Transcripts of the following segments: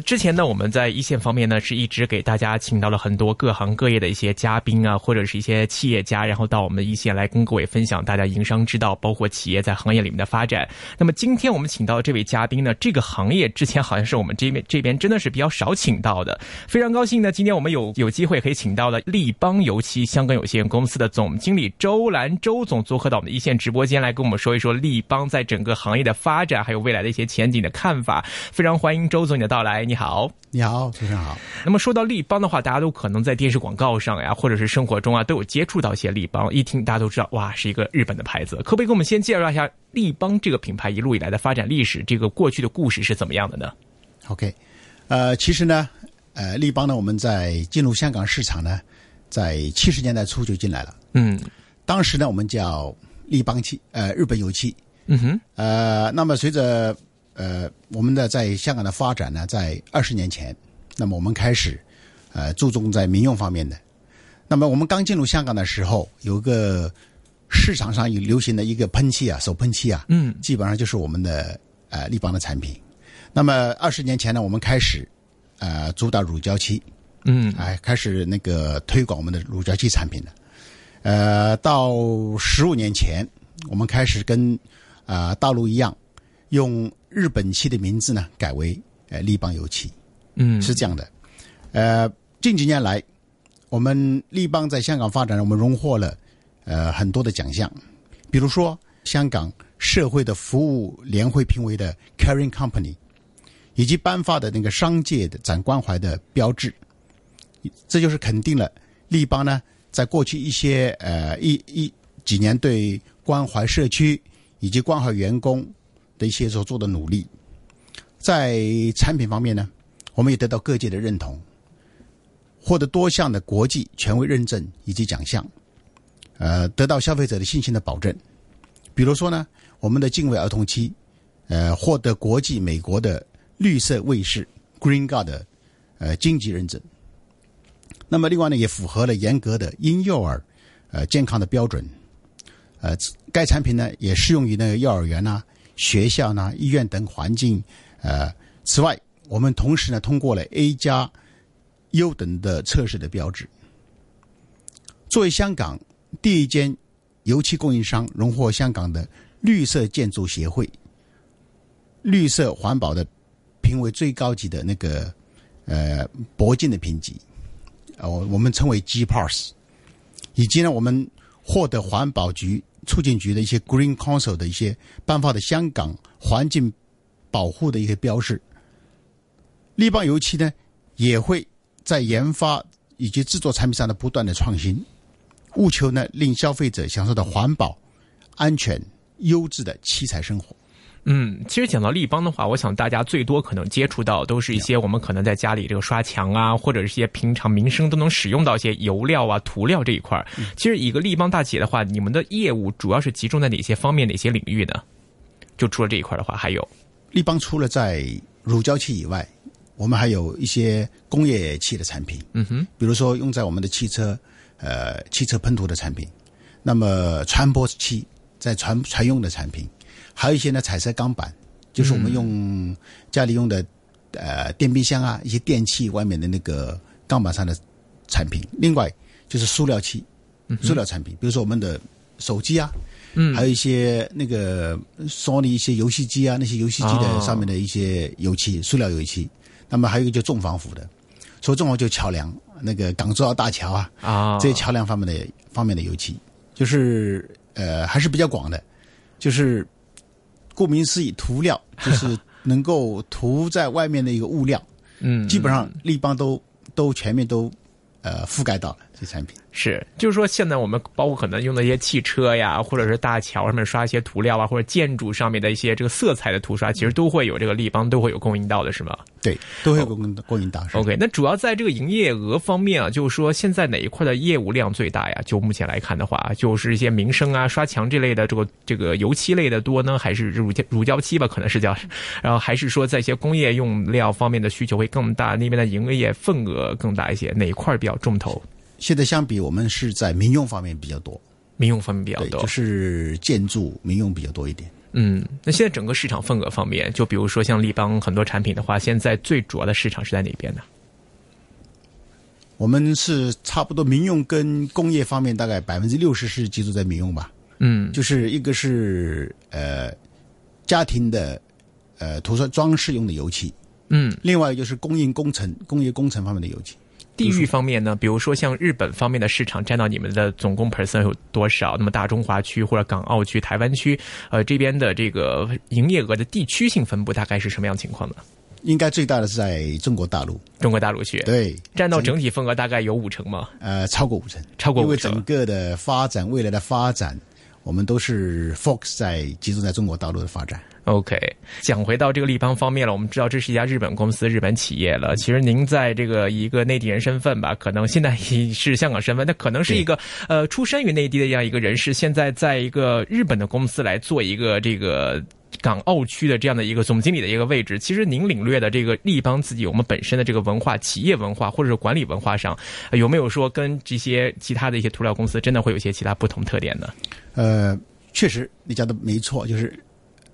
之前呢，我们在一线方面呢，是一直给大家请到了很多各行各业的一些嘉宾啊，或者是一些企业家，然后到我们一线来跟各位分享大家营商之道，包括企业在行业里面的发展。那么今天我们请到这位嘉宾呢，这个行业之前好像是我们这边这边真的是比较少请到的，非常高兴呢，今天我们有有机会可以请到了立邦油漆香港有限公司的总经理周兰周总做客到我们的一线直播间来跟我们说一说立邦在整个行业的发展，还有未来的一些前景的看法。非常欢迎周总你的到。来，你好，你好，主持人好。那么说到立邦的话，大家都可能在电视广告上呀，或者是生活中啊，都有接触到一些立邦。一听大家都知道，哇，是一个日本的牌子。可不可以给我们先介绍一下立邦这个品牌一路以来的发展历史？这个过去的故事是怎么样的呢？OK，呃，其实呢，呃，立邦呢，我们在进入香港市场呢，在七十年代初就进来了。嗯，当时呢，我们叫立邦漆，呃，日本油漆。嗯哼，呃，那么随着呃，我们的在香港的发展呢，在二十年前，那么我们开始，呃，注重在民用方面的。那么我们刚进入香港的时候，有个市场上有流行的一个喷漆啊，手喷漆啊，嗯，基本上就是我们的呃立邦的产品。那么二十年前呢，我们开始呃主打乳胶漆，嗯，哎，开始那个推广我们的乳胶漆产品了。呃，到十五年前，我们开始跟啊大陆一样用。日本漆的名字呢，改为呃立邦油漆，嗯，是这样的。呃，近几年来，我们立邦在香港发展，我们荣获了呃很多的奖项，比如说香港社会的服务联会评为的 Caring Company，以及颁发的那个商界的展关怀的标志，这就是肯定了立邦呢在过去一些呃一一几年对关怀社区以及关怀员工。的一些所做的努力，在产品方面呢，我们也得到各界的认同，获得多项的国际权威认证以及奖项，呃，得到消费者的信心的保证。比如说呢，我们的敬畏儿童期，呃，获得国际美国的绿色卫士 Green Guard 的呃经济认证。那么另外呢，也符合了严格的婴幼儿呃健康的标准。呃，该产品呢也适用于那个幼儿园呐。学校呢、医院等环境，呃，此外，我们同时呢通过了 A 加优等的测试的标志。作为香港第一间油漆供应商，荣获香港的绿色建筑协会绿色环保的评为最高级的那个呃铂金的评级，呃，我们称为 G Pass，以及呢，我们获得环保局。促进局的一些 Green Council 的一些颁发的香港环境保护的一些标识，立邦油漆呢也会在研发以及制作产品上的不断的创新，务求呢令消费者享受到环保、安全、优质的漆材生活。嗯，其实讲到立邦的话，我想大家最多可能接触到都是一些我们可能在家里这个刷墙啊，或者是一些平常民生都能使用到一些油料啊、涂料这一块其实一个立邦大企业的话，你们的业务主要是集中在哪些方面、哪些领域呢？就除了这一块的话，还有立邦除了在乳胶漆以外，我们还有一些工业漆的产品。嗯哼，比如说用在我们的汽车呃汽车喷涂的产品，那么船舶漆在船船用的产品。还有一些呢，彩色钢板，就是我们用家里用的呃电冰箱啊，一些电器外面的那个钢板上的产品。另外就是塑料漆，塑料产品，比如说我们的手机啊，嗯，还有一些那个索尼一些游戏机啊，那些游戏机的上面的一些油漆，塑料油漆。那么还有一个就重防腐的，说重防就桥梁，那个港珠澳大桥啊，啊，这些桥梁方面的方面的油漆，就是呃还是比较广的，就是。顾名思义，涂料就是能够涂在外面的一个物料，嗯，基本上立邦都都全面都呃覆盖到了这产品。是，就是说，现在我们包括可能用的一些汽车呀，或者是大桥上面刷一些涂料啊，或者建筑上面的一些这个色彩的涂刷，其实都会有这个立邦都会有供应到的，是吗？对，都会有供应供应到。是 OK，那主要在这个营业额方面啊，就是说现在哪一块的业务量最大呀？就目前来看的话，就是一些民生啊、刷墙这类的，这个这个油漆类的多呢，还是乳胶乳胶漆吧？可能是叫，然后还是说在一些工业用料方面的需求会更大，那边的营业份额更大一些，哪一块比较重头？现在相比，我们是在民用方面比较多，民用方面比较，多，就是建筑民用比较多一点。嗯，那现在整个市场份额方面，就比如说像立邦很多产品的话，现在最主要的市场是在哪边呢？我们是差不多民用跟工业方面大概百分之六十是集中在民用吧，嗯就是一个是呃家庭的呃涂刷装饰用的油漆，嗯，另外就是供应工程工业工程方面的油漆。地域方面呢，比如说像日本方面的市场占到你们的总共 percent 有多少？那么大中华区或者港澳区、台湾区，呃，这边的这个营业额的地区性分布大概是什么样情况呢？应该最大的是在中国大陆，中国大陆区对，占到整体份额大概有五成吗？呃超过五成，超过五成因为整个的发展未来的发展，我们都是 focus 在集中在中国大陆的发展。OK，讲回到这个立邦方面了，我们知道这是一家日本公司、日本企业了。其实您在这个一个内地人身份吧，可能现在已是香港身份，那可能是一个呃出生于内地的这样一个人士，现在在一个日本的公司来做一个这个。港澳区的这样的一个总经理的一个位置，其实您领略的这个立邦自己我们本身的这个文化、企业文化或者是管理文化上，呃有没有说跟这些其他的一些涂料公司真的会有一些其他不同特点呢？呃，确实你讲的没错，就是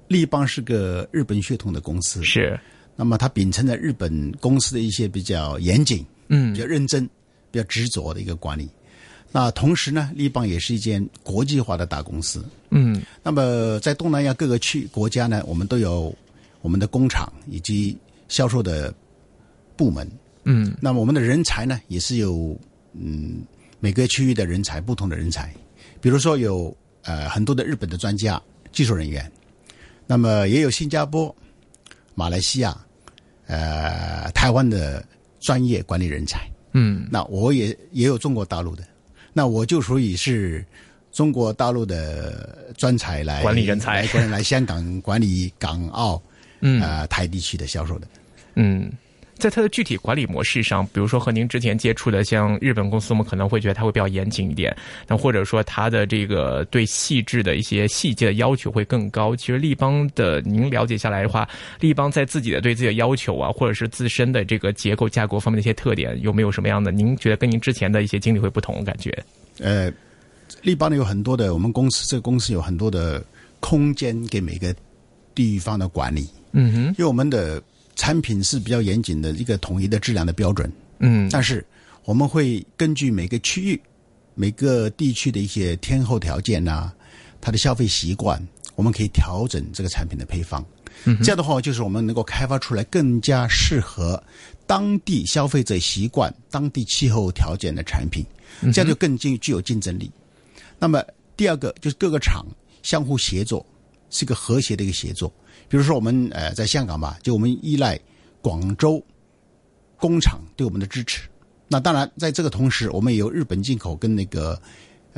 立邦是个日本血统的公司，是，那么它秉承了日本公司的一些比较严谨、嗯比较认真、比较执着的一个管理。那同时呢，立邦也是一间国际化的大公司。嗯那么在东南亚各个区国家呢，我们都有我们的工厂以及销售的部门。嗯那么我们的人才呢，也是有嗯每个区域的人才，不同的人才。比如说有呃很多的日本的专家、技术人员，那么也有新加坡、马来西亚、呃台湾的专业管理人才。嗯。那我也也有中国大陆的，那我就属于是中国大陆的专才来管理人才。来来香港管理港澳嗯。呃台地区的销售的。嗯，在它的具体管理模式上，比如说和您之前接触的像日本公司，我们可能会觉得它会比较严谨一点，那或者说它的这个对细致的一些细节的要求会更高。其实立邦的，您了解下来的话，立邦在自己的对自己的要求啊，或者是自身的这个结构架构方面的一些特点，有没有什么样的？您觉得跟您之前的一些经历会不同？感觉？呃，立邦呢有很多的，我们公司这个公司有很多的空间给每个地方的管理，嗯哼，因为我们的产品是比较严谨的一个统一的质量的标准，嗯但是我们会根据每个区域、每个地区的一些天候条件啊，它的消费习惯，我们可以调整这个产品的配方。嗯这样的话，就是我们能够开发出来更加适合当地消费者习惯、当地气候条件的产品，这样就更具具有竞争力。那么第二个就是各个厂相互协作，是一个和谐的一个协作。比如说我们呃在香港吧，就我们依赖广州工厂对我们的支持。那当然，在这个同时，我们也有日本进口跟那个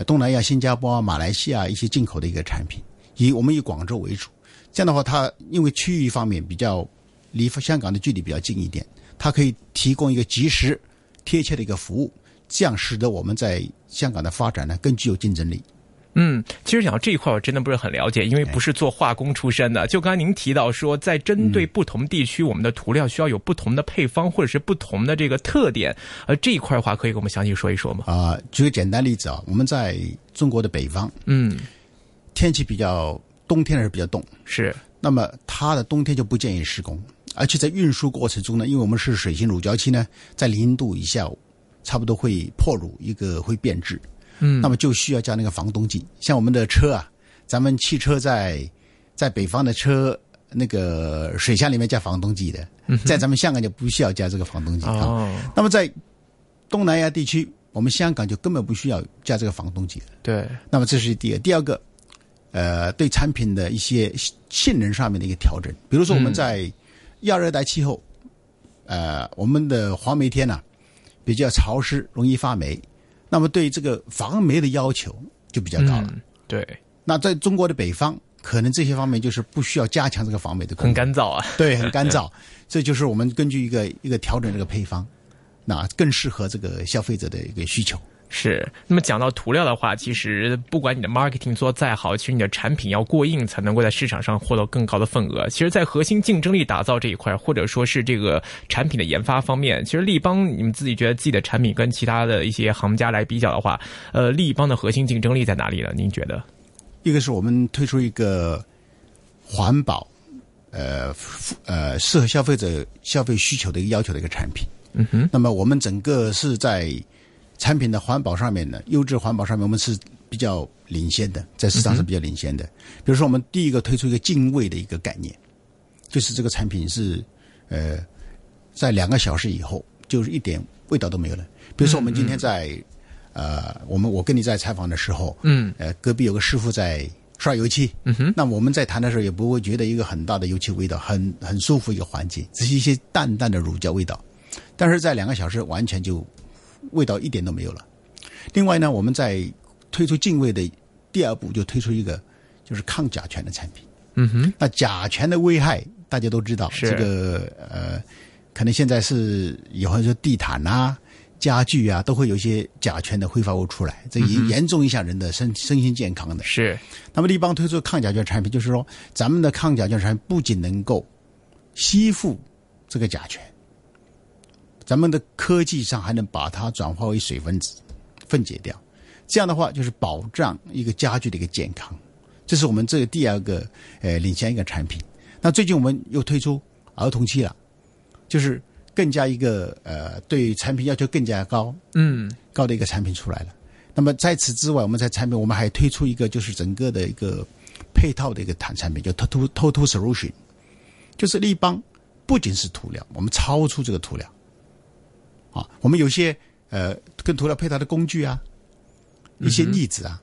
东南亚、新加坡、马来西亚一些进口的一个产品，以我们以广州为主。这样的话，它因为区域方面比较离香港的距离比较近一点，它可以提供一个及时、贴切的一个服务，这样使得我们在香港的发展呢更具有竞争力。嗯，其实讲到这一块，我真的不是很了解，因为不是做化工出身的。就刚才您提到说，在针对不同地区，我们的涂料需要有不同的配方，或者是不同的这个特点。呃，这一块的话，可以给我们详细说一说吗？啊、举个简单例子啊，我们在中国的北方，嗯，天气比较冬天还是比较冻，是，那么它的冬天就不建议施工，而且在运输过程中呢，因为我们是水性乳胶漆呢，在零度以下，差不多会破乳，一个会变质，嗯那么就需要加那个防冻剂。像我们的车啊，咱们汽车在在北方的车那个水箱里面加防冻剂的，在咱们香港就不需要加这个防冻剂啊。哦，那么在东南亚地区，我们香港就根本不需要加这个防冻剂的。对，那么这是第二，第二个，呃，对产品的一些性能上面的一个调整，比如说我们在亚热带气候，呃，我们的黄梅天呢、比较潮湿，容易发霉。那那么对这个防霉的要求就比较高了。嗯，对，那在中国的北方，可能这些方面就是不需要加强这个防霉的功很，干燥啊。对，很干燥。这就是我们根据一个一个调整这个配方，那更适合这个消费者的一个需求。是，那么讲到涂料的话，其实不管你的 marketing 做再好，其实你的产品要过硬，才能够在市场上获得更高的份额。其实，在核心竞争力打造这一块，或者说是这个产品的研发方面，其实立邦你们自己觉得自己的产品跟其他的一些行家来比较的话，呃，立邦的核心竞争力在哪里呢？您觉得？一个是我们推出一个环保，呃呃，适合消费者消费需求的一个要求的一个产品。嗯哼，那么我们整个是在产品的环保上面呢，优质环保上面，我们是比较领先的，在市场是比较领先的。比如说，我们第一个推出一个敬畏的一个概念，就是这个产品是呃，在两个小时以后，就是一点味道都没有了。比如说，我们今天在、呃，我们我跟你在采访的时候，嗯呃，隔壁有个师傅在刷油漆，嗯哼，那我们在谈的时候也不会觉得一个很大的油漆味道，很很舒服一个环境，只是一些淡淡的乳胶味道，但是在两个小时完全就味道一点都没有了。另外呢，我们在推出净味的第二步就推出一个就是抗甲醛的产品。嗯哼，那甲醛的危害大家都知道，这个呃，可能现在是以后说地毯啊、家具啊，都会有一些甲醛的挥发物出来，这严严重影响人的身身心健康的。是，那么立邦推出抗甲醛产品，就是说咱们的抗甲醛产品不仅能够吸附这个甲醛，咱们的科技上还能把它转化为水分子分解掉，这样的话就是保障一个家具的一个健康。这是我们这个第二个呃领先一个产品。那最近我们又推出儿童期了，就是更加一个呃对产品要求更加高，嗯高的一个产品出来了。那么在此之外，我们在产品我们还推出一个就是整个的一个配套的一个产产品，叫 Total Total Solution，就是立邦不仅是涂料，我们超出这个涂料啊，我们有些呃跟涂料配套的工具啊，一些腻子啊。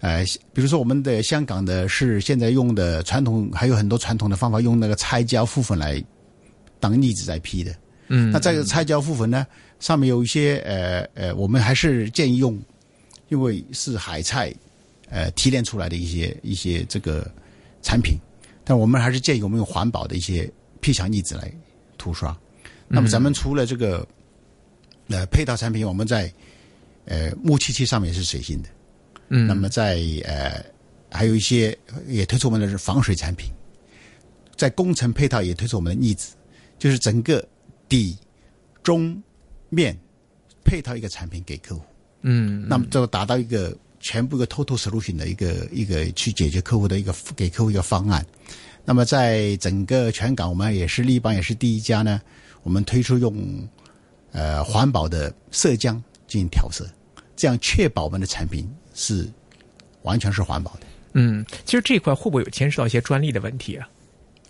呃，比如说我们的香港的是现在用的传统，还有很多传统的方法，用那个拆胶覆粉来当腻子在批的。嗯，那这个拆胶覆粉呢，上面有一些呃呃，我们还是建议用，因为是海菜呃提炼出来的一些一些这个产品，但我们还是建议我们用环保的一些 P 墙腻子来涂刷。那么咱们除了这个呃配套产品，我们在呃木漆漆上面是水性的，嗯，那么在呃还有一些也推出我们的是防水产品，在工程配套也推出我们的腻子，就是整个底、中、面配套一个产品给客户，嗯，那么就达到一个全部一个 total solution 的一个一个去解决客户的一个给客户一个方案。那么在整个全港，我们也是立邦也是第一家呢，我们推出用呃环保的色浆进行调色，这样确保我们的产品是完全是环保的。嗯，其实这一块会不会有牵涉到一些专利的问题啊？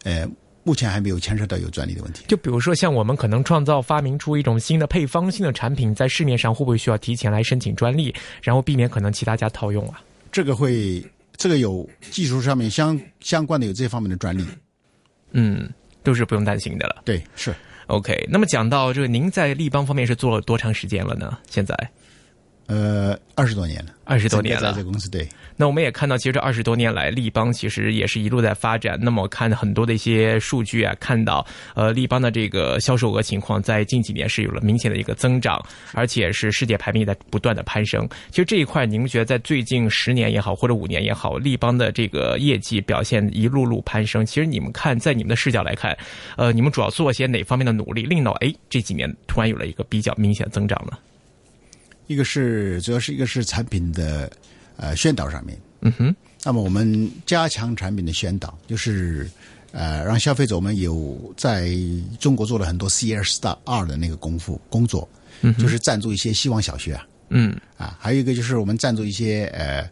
呃，目前还没有牵涉到有专利的问题。就比如说，像我们可能创造发明出一种新的配方、新的产品，在市面上会不会需要提前来申请专利，然后避免可能其他家套用啊？这个会，这个有技术上面相相关的有这方面的专利。嗯，都是不用担心的了。对，是 OK，那么讲到这个，您在立邦方面是做了多长时间了呢？现在呃二十多年了，二十多年了在这个公司对。那我们也看到，其实这二十多年来，立邦其实也是一路在发展。那么我看很多的一些数据啊，看到呃立邦的这个销售额情况在近几年是有了明显的一个增长，而且是世界排名也在不断的攀升。其实这一块，你们觉得在最近十年也好，或者五年也好，立邦的这个业绩表现一路路攀升。其实你们看，在你们的视角来看，呃，你们主要做些哪方面的努力，令到哎这几年突然有了一个比较明显的增长呢？一个是主要是一个是产品的呃宣导上面，嗯哼，那么我们加强产品的宣导，就是呃让消费者我们有在中国做了很多 C S 大二的那个功夫工作，嗯就是赞助一些希望小学啊，嗯。啊，还有一个就是我们赞助一些呃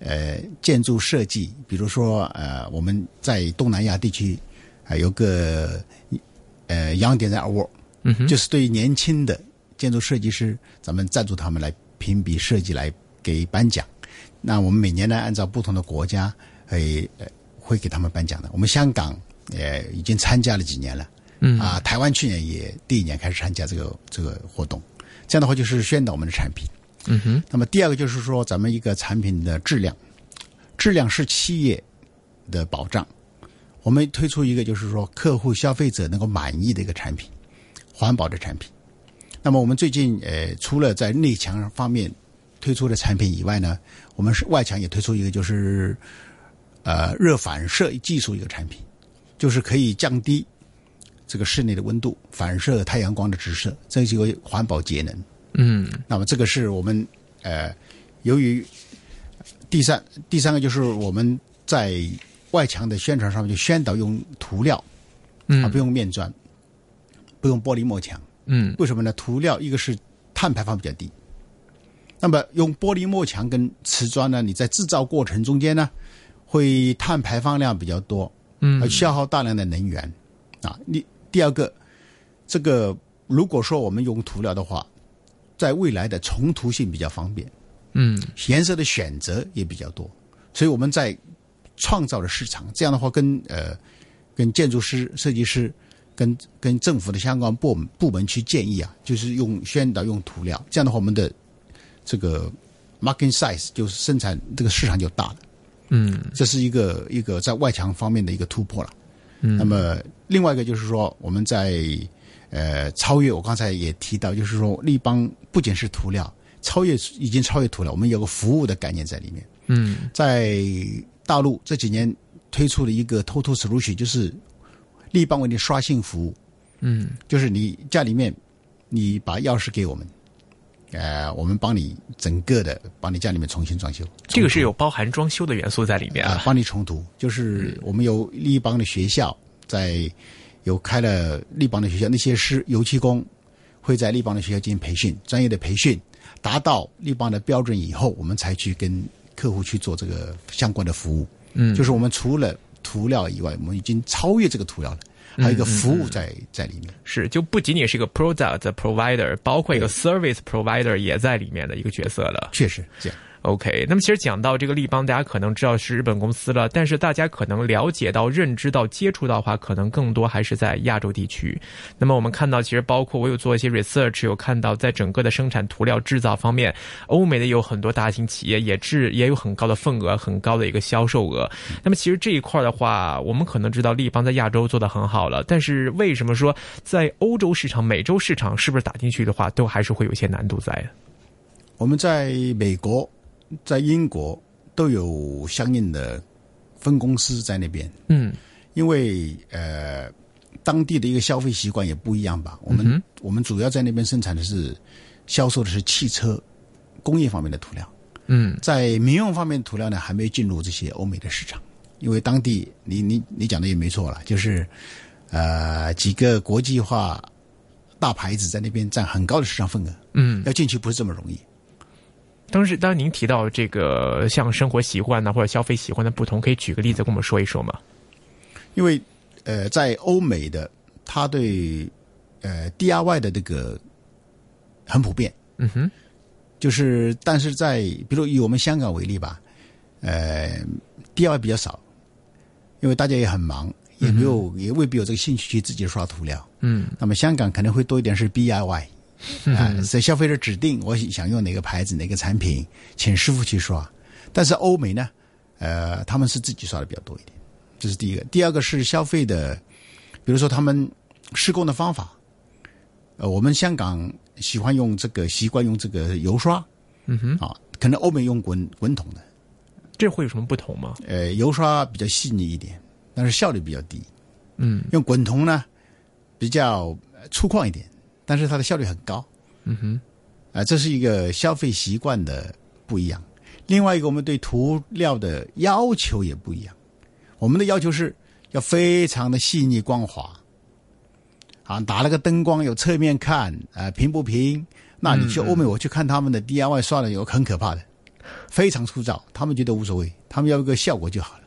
呃建筑设计，比如说呃我们在东南亚地区啊、有个呃 Young Design Award，嗯哼，就是对年轻的建筑设计师，咱们赞助他们来评比设计来给颁奖。那我们每年呢，按照不同的国家，会呃会给他们颁奖的。我们香港呃已经参加了几年了，嗯啊，台湾去年也第一年开始参加这个这个活动。这样的话就是宣导我们的产品。嗯哼，那么第二个就是说，咱们一个产品的质量，质量是企业的保障。我们推出一个就是说，客户消费者能够满意的一个产品，环保的产品。那么我们最近呃，除了在内墙方面推出的产品以外呢，我们是外墙也推出一个就是呃热反射技术一个产品，就是可以降低这个室内的温度，反射太阳光的直射，这是一个环保节能。嗯那么这个是我们呃，由于第三第三个就是我们在外墙的宣传上面就宣导用涂料啊，嗯不用面砖，不用玻璃幕墙。嗯为什么呢？涂料一个是碳排放比较低，那么用玻璃幕墙跟瓷砖呢，你在制造过程中间呢，会碳排放量比较多，嗯而消耗大量的能源啊。你第二个，这个如果说我们用涂料的话，在未来的重涂性比较方便，嗯颜色的选择也比较多，所以我们在创造了市场。这样的话跟，呃跟建筑师、设计师、跟跟政府的相关部门部门去建议啊，就是用宣导用涂料。这样的话，我们的这个 market size 就是生产这个市场就大了。嗯这是一个一个在外墙方面的一个突破了。嗯那么另外一个就是说，我们在呃超越，我刚才也提到，就是说立邦不仅是涂料，超越已经超越涂料，我们有个服务的概念在里面。嗯在大陆这几年推出了一个 Total Solution，就是立邦为你刷新服务，嗯就是你家里面你把钥匙给我们，呃，我们帮你整个的帮你家里面重新装修。这个是有包含装修的元素在里面啊、啊。帮你重涂，就是我们有立邦的学校在有开了立邦的学校，那些师油漆工会在立邦的学校进行培训，专业的培训，达到立邦的标准以后，我们才去跟客户去做这个相关的服务。嗯就是我们除了涂料以外，我们已经超越这个涂料了，还有一个服务在、在里面。是，就不仅仅是一个 product provider，包括一个 service provider 也在里面的一个角色了。确实这样。OK，那么其实讲到这个立邦，大家可能知道是日本公司了，但是大家可能了解到、认知到、接触到的话，可能更多还是在亚洲地区。那么我们看到，其实包括我有做一些 research，有看到在整个的生产涂料制造方面，欧美的有很多大型企业也制也有很高的份额、很高的一个销售额。那么其实这一块的话，我们可能知道立邦在亚洲做的很好了，但是为什么说在欧洲市场、美洲市场是不是打进去的话，都还是会有些难度在？我们在美国、在英国都有相应的分公司在那边。嗯因为呃，当地的一个消费习惯也不一样吧。我们、嗯我们主要在那边生产的是销售的是汽车工业方面的涂料，嗯在民用方面的涂料呢，还没进入这些欧美的市场。因为当地，你你你讲的也没错了，就是呃几个国际化大牌子在那边占很高的市场份额，嗯。要进去不是这么容易。当时，当您提到这个像生活习惯呢，或者消费习惯的不同，可以举个例子跟我们说一说吗？因为呃，在欧美的，他对呃 DIY 的这个很普遍，嗯哼，就是但是在比如以我们香港为例吧，呃，DIY 比较少，因为大家也很忙，也没有、也未必有这个兴趣去自己刷涂料。嗯。那么香港可能会多一点是 DIY，啊，所以消费者指定我想用哪个牌子哪个产品，请师傅去刷。但是欧美呢，呃，他们是自己刷的比较多一点，这是第一个。第二个是消费的，比如说他们施工的方法，呃，我们香港喜欢用这个习惯用这个油刷嗯哼，啊，可能欧美用滚滚筒的，这会有什么不同吗？呃，油刷比较细腻一点，但是效率比较低。嗯用滚筒呢，比较呃粗犷一点，但是它的效率很高。嗯哼，啊、这是一个消费习惯的不一样。另外一个，我们对涂料的要求也不一样。我们的要求是要非常的细腻光滑，啊，打了个灯光有侧面看，啊、平不平？那你去欧美，我去看他们的 DIY 刷的有很可怕的，非常粗糙，他们觉得无所谓，他们要一个效果就好了。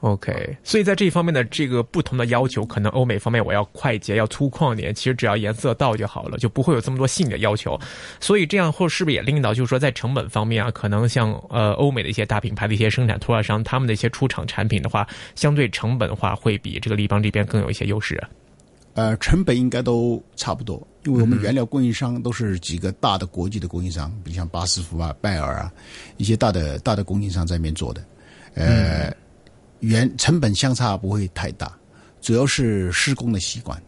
OK，所以在这一方面的这个不同的要求，可能欧美方面我要快捷、要粗犷点，其实只要颜色到就好了，就不会有这么多细腻的要求。所以这样或是不是也令到，就是说在成本方面啊，可能像呃欧美的一些大品牌的一些生产涂料商，他们的一些出厂产品的话，相对成本的话，会比这个立邦这边更有一些优势啊。呃，成本应该都差不多，因为我们原料供应商都是几个大的国际的供应商，比如像巴斯夫啊、拜耳啊一些大的大的供应商在那边做的，呃，原成本相差不会太大，主要是施工的习惯，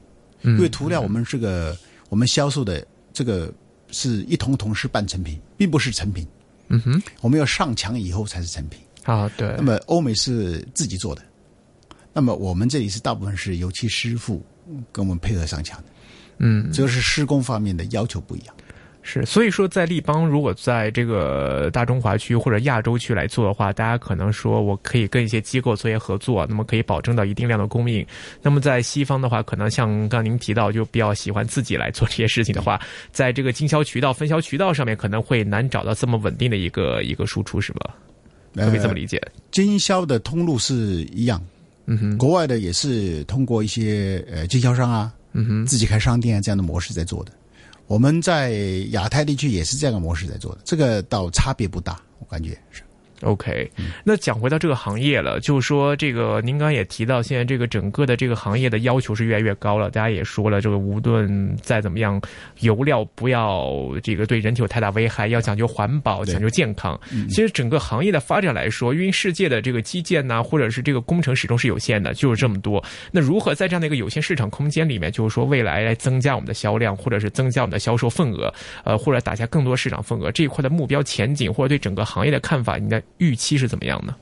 因为涂料我们这个我们销售的这个是一桶桶是半成品，并不是成品，嗯哼，我们要上墙以后才是成品。啊，对那，么欧美是自己做的，那么我们这里是大部分是油漆师傅跟我们配合上墙的，嗯，主要是施工方面的要求不一样。是，所以说在立邦如果在这个大中华区或者亚洲区来做的话，大家可能说我可以跟一些机构做一些合作，那么可以保证到一定量的供应。那么在西方的话，可能像刚刚您提到，就比较喜欢自己来做这些事情的话，在这个经销渠道、分销渠道上面，可能会难找到这么稳定的一个一个输出，是吧？可不可以这么理解？经销的通路是一样，嗯哼，国外的也是通过一些呃经销商啊，嗯哼，自己开商店啊这样的模式在做的。我们在亚太地区也是这样的模式在做的，这个倒差别不大，我感觉是。OK，那讲回到这个行业了，就是说这个您刚刚也提到，现在这个整个的这个行业的要求是越来越高了。大家也说了，这个无论再怎么样，油料不要这个对人体有太大危害，要讲究环保，讲究健康。其实整个行业的发展来说，因为世界的这个基建呐、或者是这个工程始终是有限的，就是这么多。那如何在这样的一个有限市场空间里面，就是说未来来增加我们的销量，或者是增加我们的销售份额，呃，或者打下更多市场份额这一块的目标前景，或者对整个行业的看法，你的预期是怎么样呢？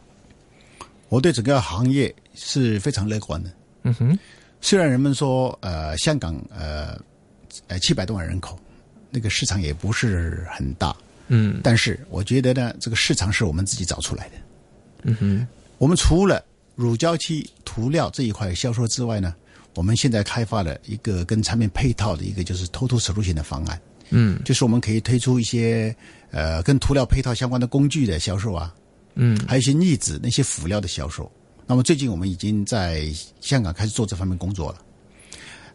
我对整个行业是非常乐观的。嗯哼，虽然人们说呃香港呃呃七百多万人口，那个市场也不是很大，嗯但是我觉得呢，这个市场是我们自己找出来的。嗯哼，我们除了乳胶漆涂料这一块销售之外呢，我们现在开发了一个跟产品配套的一个就是 Total Solution 的方案，嗯就是我们可以推出一些呃跟涂料配套相关的工具的销售啊，嗯还有一些腻子那些辅料的销售。那么最近我们已经在香港开始做这方面工作了。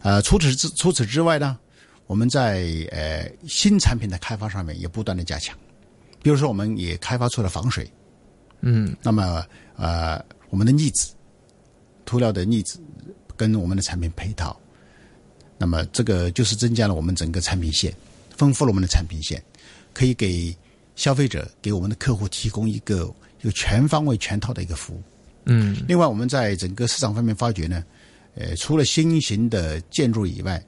呃，除此之除此之外呢，我们在呃新产品的开发上面也不断的加强。比如说，我们也开发出了防水，嗯那么呃我们的腻子涂料的腻子跟我们的产品配套，那么这个就是增加了我们整个产品线，丰富了我们的产品线，可以给消费者给我们的客户提供一个一个全方位全套的一个服务。嗯另外，我们在整个市场方面发觉呢，呃，除了新型的建筑以外，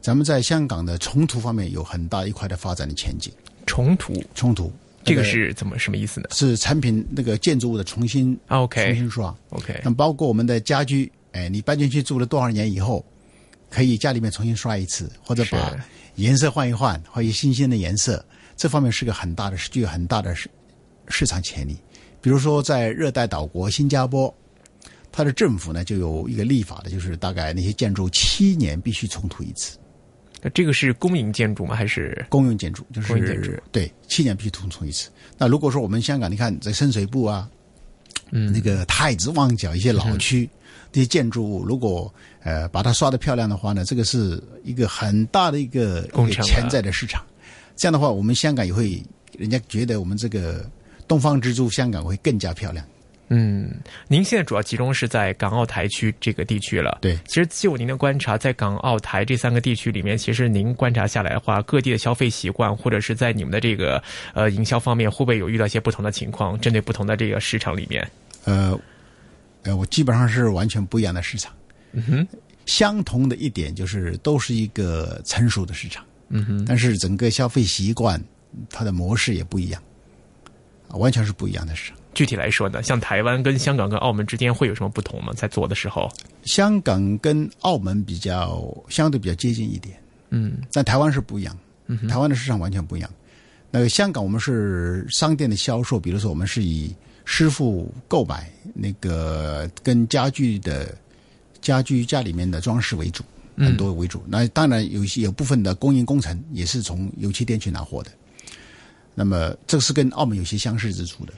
咱们在香港的重涂方面有很大一块的发展的前景。重涂重涂这个是怎么什么意思呢是产品那个建筑物的重新重？OK 重新刷。OK，那包括我们的家居，哎，你搬进去住了多少年以后，可以家里面重新刷一次，或者把颜色换一换，换一新鲜的颜色，这方面是个很大的，具有很大的市市场潜力。比如说在热带岛国新加坡，它的政府呢就有一个立法的，就是大概那些建筑七年必须重涂一次，那这个是公营建筑吗？还是公用建筑就是公用建筑对七年必须重涂一次。那如果说我们香港，你看在深水埗啊，嗯那个太子旺角一些老区，这些建筑物，如果呃把它刷得漂亮的话呢，这个是一个很大的一个潜在的市场。这样的话，我们香港也会，人家觉得我们这个东方之珠香港会更加漂亮。嗯，您现在主要集中是在港澳台区这个地区了。对其实就您的观察，在港澳台这三个地区里面，其实您观察下来的话，各地的消费习惯，或者是在你们的这个呃营销方面，会不会有遇到一些不同的情况？针对不同的这个市场里面，呃，呃，我基本上是完全不一样的市场。嗯哼，相同的一点就是都是一个成熟的市场，嗯哼，但是整个消费习惯它的模式也不一样，啊完全是不一样的市场。具体来说呢，像台湾跟香港跟澳门之间会有什么不同吗？在做的时候，香港跟澳门比较相对比较接近一点，嗯但台湾是不一样，嗯台湾的市场完全不一样。那个香港我们是商店的销售，比如说我们是以师傅购买那个跟家具的家居家里面的装饰为主，很多为主。那当然有一些有部分的供应工程也是从油漆店去拿货的。那么这是跟澳门有些相似之处的。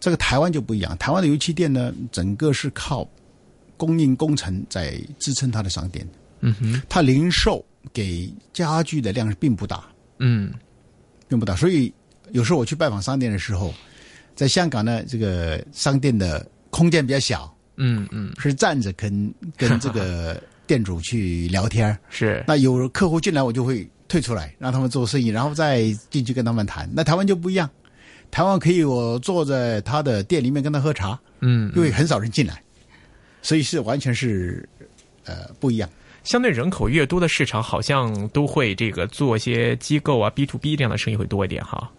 这个台湾就不一样，台湾的油漆店呢，整个是靠供应工程在支撑它的商店，嗯哼，它零售给家具的量并不大，嗯并不大。所以有时候我去拜访商店的时候，在香港呢，这个商店的空间比较小，嗯嗯是站着跟跟这个 店主去聊天。是那有客户进来，我就会退出来，让他们做生意，然后再进去跟他们谈。那台湾就不一样，台湾可以我坐在他的店里面跟他喝茶，嗯，因为很少人进来，所以是完全是呃不一样。相对人口越多的市场，好像都会这个做一些机构啊 B to B 这样的生意会多一点哈。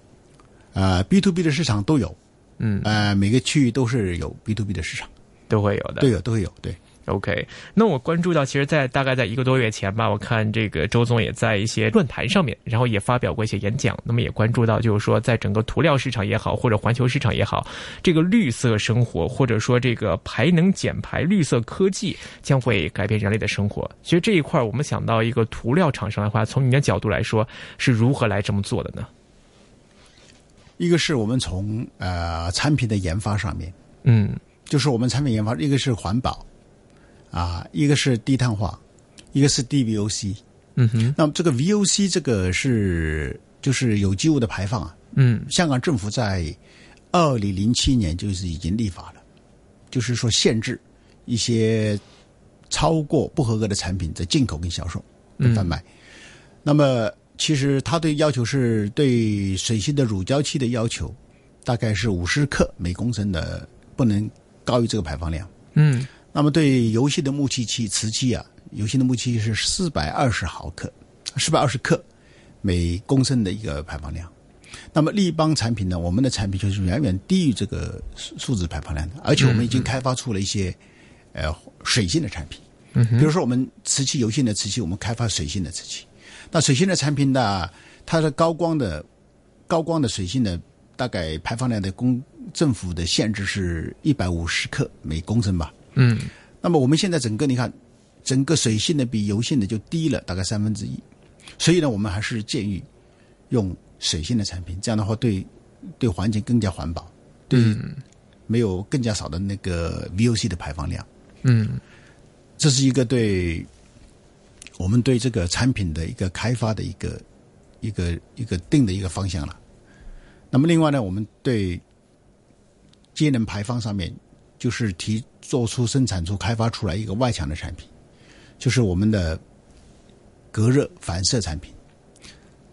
呃，B to B 的市场都有，嗯，呃，每个区域都是有 B to B 的市场，都会有的。都有都会有，对。OK，那我关注到，其实，在大概在一个多月前吧，我看这个周总也在一些论坛上面，然后也发表过一些演讲。那么也关注到，就是说，在整个涂料市场也好，或者环球市场也好，这个绿色生活，或者说这个排能减排、绿色科技，将会改变人类的生活。其实这一块，我们想到一个涂料厂商的话，从你的角度来说，是如何来这么做的呢？一个是我们从呃产品的研发上面，嗯就是我们产品研发，一个是环保，啊，一个是低碳化，一个是 DVOC。嗯哼那么这个 VOC 这个是就是有机物的排放啊，嗯香港政府在二零零七年就是已经立法了，就是说限制一些超过不合格的产品在进口跟销售跟贩卖。那么其实它对要求是对水性的乳胶漆的要求，大概是五十克每公升的，不能高于这个排放量。嗯那么对油性的木器漆、瓷器啊，油性的木器是四百二十毫克，四百二十克每公升的一个排放量。那么立邦产品呢，我们的产品就是远远低于这个数数字排放量的，而且我们已经开发出了一些、呃水性的产品，嗯比如说我们瓷器油性的瓷器，我们开发水性的瓷器。那水性的产品呢，它的高光的高光的水性的大概排放量的公政府的限制是一百五十克每公升吧。嗯那么我们现在整个你看，整个水性的比油性的就低了大概三分之一，所以呢，我们还是建议用水性的产品，这样的话对对环境更加环保，对没有更加少的那个 VOC 的排放量。嗯这是一个对我们对这个产品的一个开发的一个一个一个定的一个方向了。那么另外呢，我们对节能排放上面，就是提做出生产出开发出来一个外墙的产品，就是我们的隔热反射产品。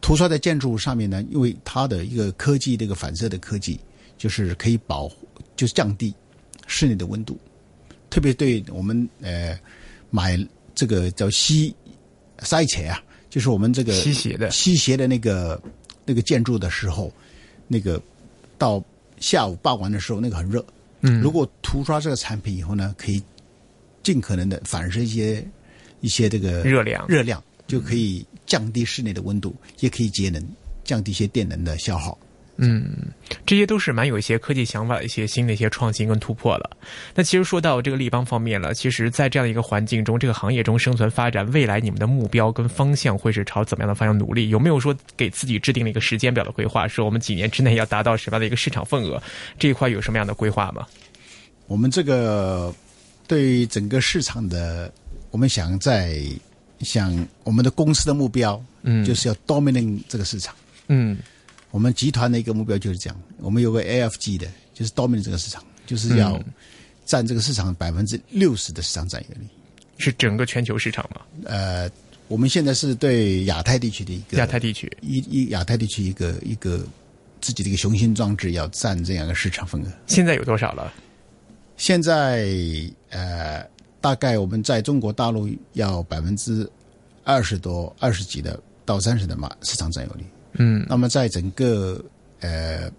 涂刷在建筑物上面呢，因为它的一个科技，这个反射的科技，就是可以保护，就是降低室内的温度。特别对我们呃买这个叫吸塞切啊，就是我们这个吸血的吸血的那个那个建筑的时候，那个到下午傍晚的时候，那个很热。嗯如果涂刷这个产品以后呢，可以尽可能的反射一些一些这个热量热量就可以降低室内的温度，也可以节能，降低一些电能的消耗。嗯，这些都是蛮有一些科技想法的一些新的一些创新跟突破了。那其实说到这个立邦方面了，其实，在这样的一个环境中，这个行业中生存发展，未来你们的目标跟方向会是朝怎么样的方向努力？有没有说给自己制定了一个时间表的规划，说我们几年之内要达到什么样的一个市场份额？这一块有什么样的规划吗？我们这个对整个市场的，我们想在想我们的公司的目标，嗯就是要 dominate 这个市场。嗯我们集团的一个目标就是这样，我们有个 AFG 的，就是 dominate 这个市场，就是要嗯占这个市场百分之六十的市场占有率。是整个全球市场吗？呃，我们现在是对亚太地区的一个亚太地区一一亚太地区一个一个自己的一个雄心壮志，要占这样一个市场份额。现在有多少了？现在呃，大概我们在中国大陆要百分之二十多、二十几的到三十的嘛市场占有率。嗯那么在整个呃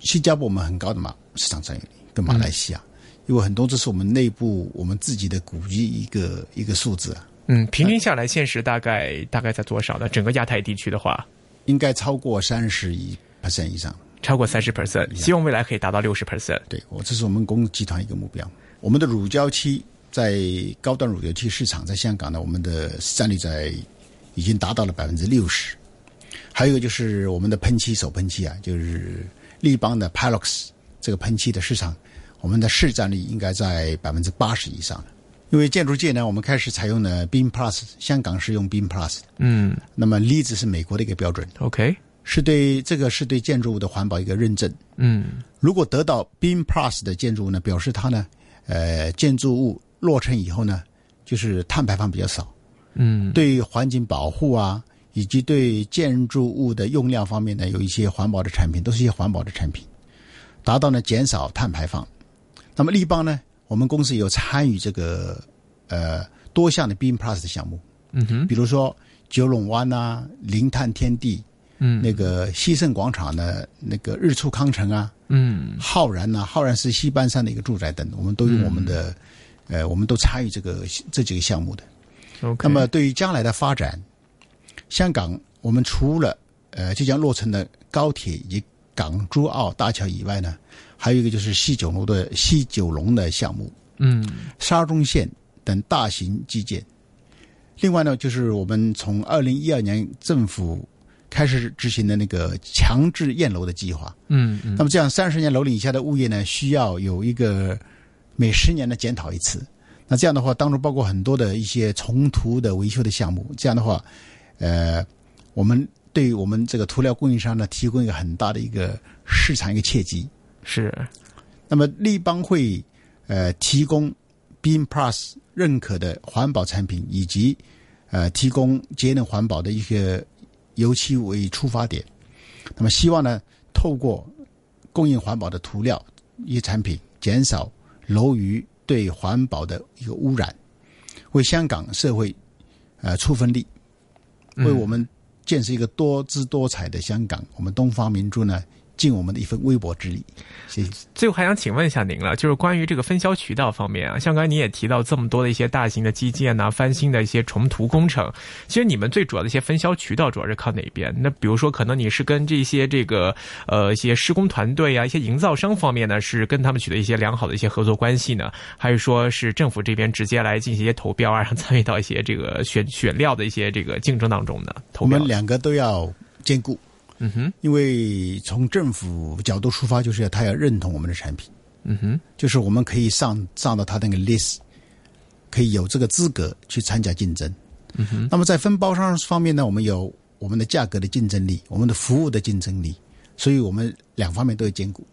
新加坡我们很高的嘛市场占有率，跟马来西亚，因为很多这是我们内部我们自己的估计一个一个数字啊，嗯，平均下来，现实大概大概在多少呢？整个亚太地区的话，应该超过三十一 percent 以上。超过三十 percent，希望未来可以达到六十 percent。对我，这是我们公司集团一个目标。我们的乳胶漆在高端乳胶漆市场，在香港呢，我们的市占率在已经达到了百分之六十。还有一个就是我们的喷漆手喷漆啊，就是立邦的 Pilox 这个喷漆的市场，我们的市占率应该在百分之八十以上了。因为建筑界呢，我们开始采用了 Beam Plus，香港是用 Beam Plus，嗯。那么 LEED 是美国的一个标准，，OK，是对这个是对建筑物的环保一个认证。嗯。如果得到 Beam Plus 的建筑物呢，表示它呢，呃，建筑物落成以后呢，就是碳排放比较少，嗯，对环境保护啊，以及对建筑物的用量方面呢，有一些环保的产品，都是一些环保的产品，达到呢减少碳排放。那么立邦呢，我们公司有参与这个呃多项的 Beam Plus 的项目，嗯哼，比如说九龙湾啊、零碳天地，嗯，那个西盛广场的那个日出康城啊，嗯浩然呐、浩然是西半山的一个住宅等，我们都用我们的，呃，我们都参与这个这几个项目的。，OK，那么对于将来的发展，香港我们除了呃即将落成的高铁以及港珠澳大桥以外呢，还有一个就是西九龙的西九龙的项目，嗯沙中线等大型基建。另外呢，就是我们从二零一二年政府开始执行的那个强制验楼的计划。嗯嗯那么这样三十年楼龄以下的物业呢，需要有一个每十年的检讨一次。那这样的话，当中包括很多的一些重涂的维修的项目。这样的话，呃，我们对于我们这个涂料供应商呢，提供一个很大的一个市场一个契机。是，那么立邦会呃提供 Beam Plus 认可的环保产品，以及呃提供节能环保的一个油漆为出发点。那么希望呢，透过供应环保的涂料一些产品，减少楼宇对环保的一个污染，为香港社会呃出分力，为我们建设一个多姿多彩的香港，我们东方明珠呢尽我们的一份微薄之力。谢谢。最后还想请问一下您了，就是关于这个分销渠道方面啊，像刚才您也提到这么多的一些大型的基建呐、翻新的一些重涂工程，其实你们最主要的一些分销渠道主要是靠哪边？那比如说，可能你是跟这些这个呃一些施工团队啊、一些营造商方面呢，是跟他们取得一些良好的一些合作关系呢，还是说是政府这边直接来进行一些投标啊，然后参与到一些这个选选料的一些这个竞争当中呢？投标我们，两个都要兼顾，嗯哼，因为从政府角度出发，就是要他要认同我们的产品，嗯哼，就是我们可以上上到他那个 list，可以有这个资格去参加竞争。嗯哼，那么在分包商方面呢，我们有我们的价格的竞争力，我们的服务的竞争力，所以我们两方面都要兼顾。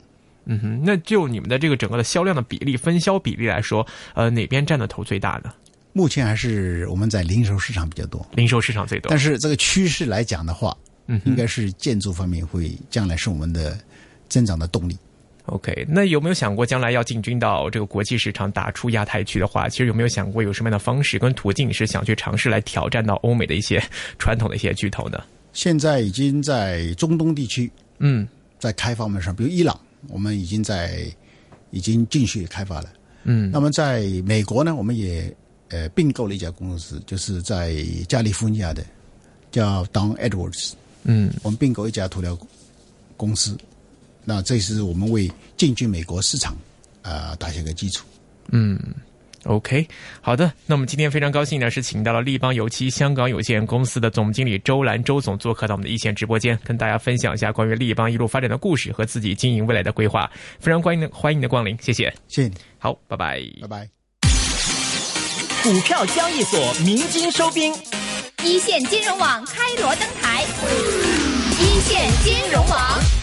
嗯哼，那就你们的这个整个的销量的比例、分销比例来说，呃，哪边占的头最大呢？目前还是我们在零售市场比较多，零售市场最多但。是这个趋势来讲的话，嗯应该是建筑方面会将来是我们的增长的动力。OK，那有没有想过将来要进军到这个国际市场，打出亚太区的话，其实有没有想过有什么样的方式跟途径是想去尝试来挑战到欧美的一些传统的一些巨头呢？现在已经在中东地区嗯在开发上，比如伊朗，我们已经在已经继续开发了。嗯那么在美国呢，我们也呃并购了一家公司，就是在加利福尼亚的，叫 Don Edwards，嗯我们并购一家涂料公司。那这是我们为进军美国市场啊、呃打下个基础。嗯。OK，好的。那我们今天非常高兴呢，是请到了立邦油漆香港有限公司的总经理周兰周总做客到我们的一线直播间，跟大家分享一下关于立邦一路发展的故事和自己经营未来的规划。非常欢迎欢迎你的光临，谢谢。谢谢你，好，拜拜。拜拜。股票交易所鸣金收兵。一线金融网开锣登台，一线金融网。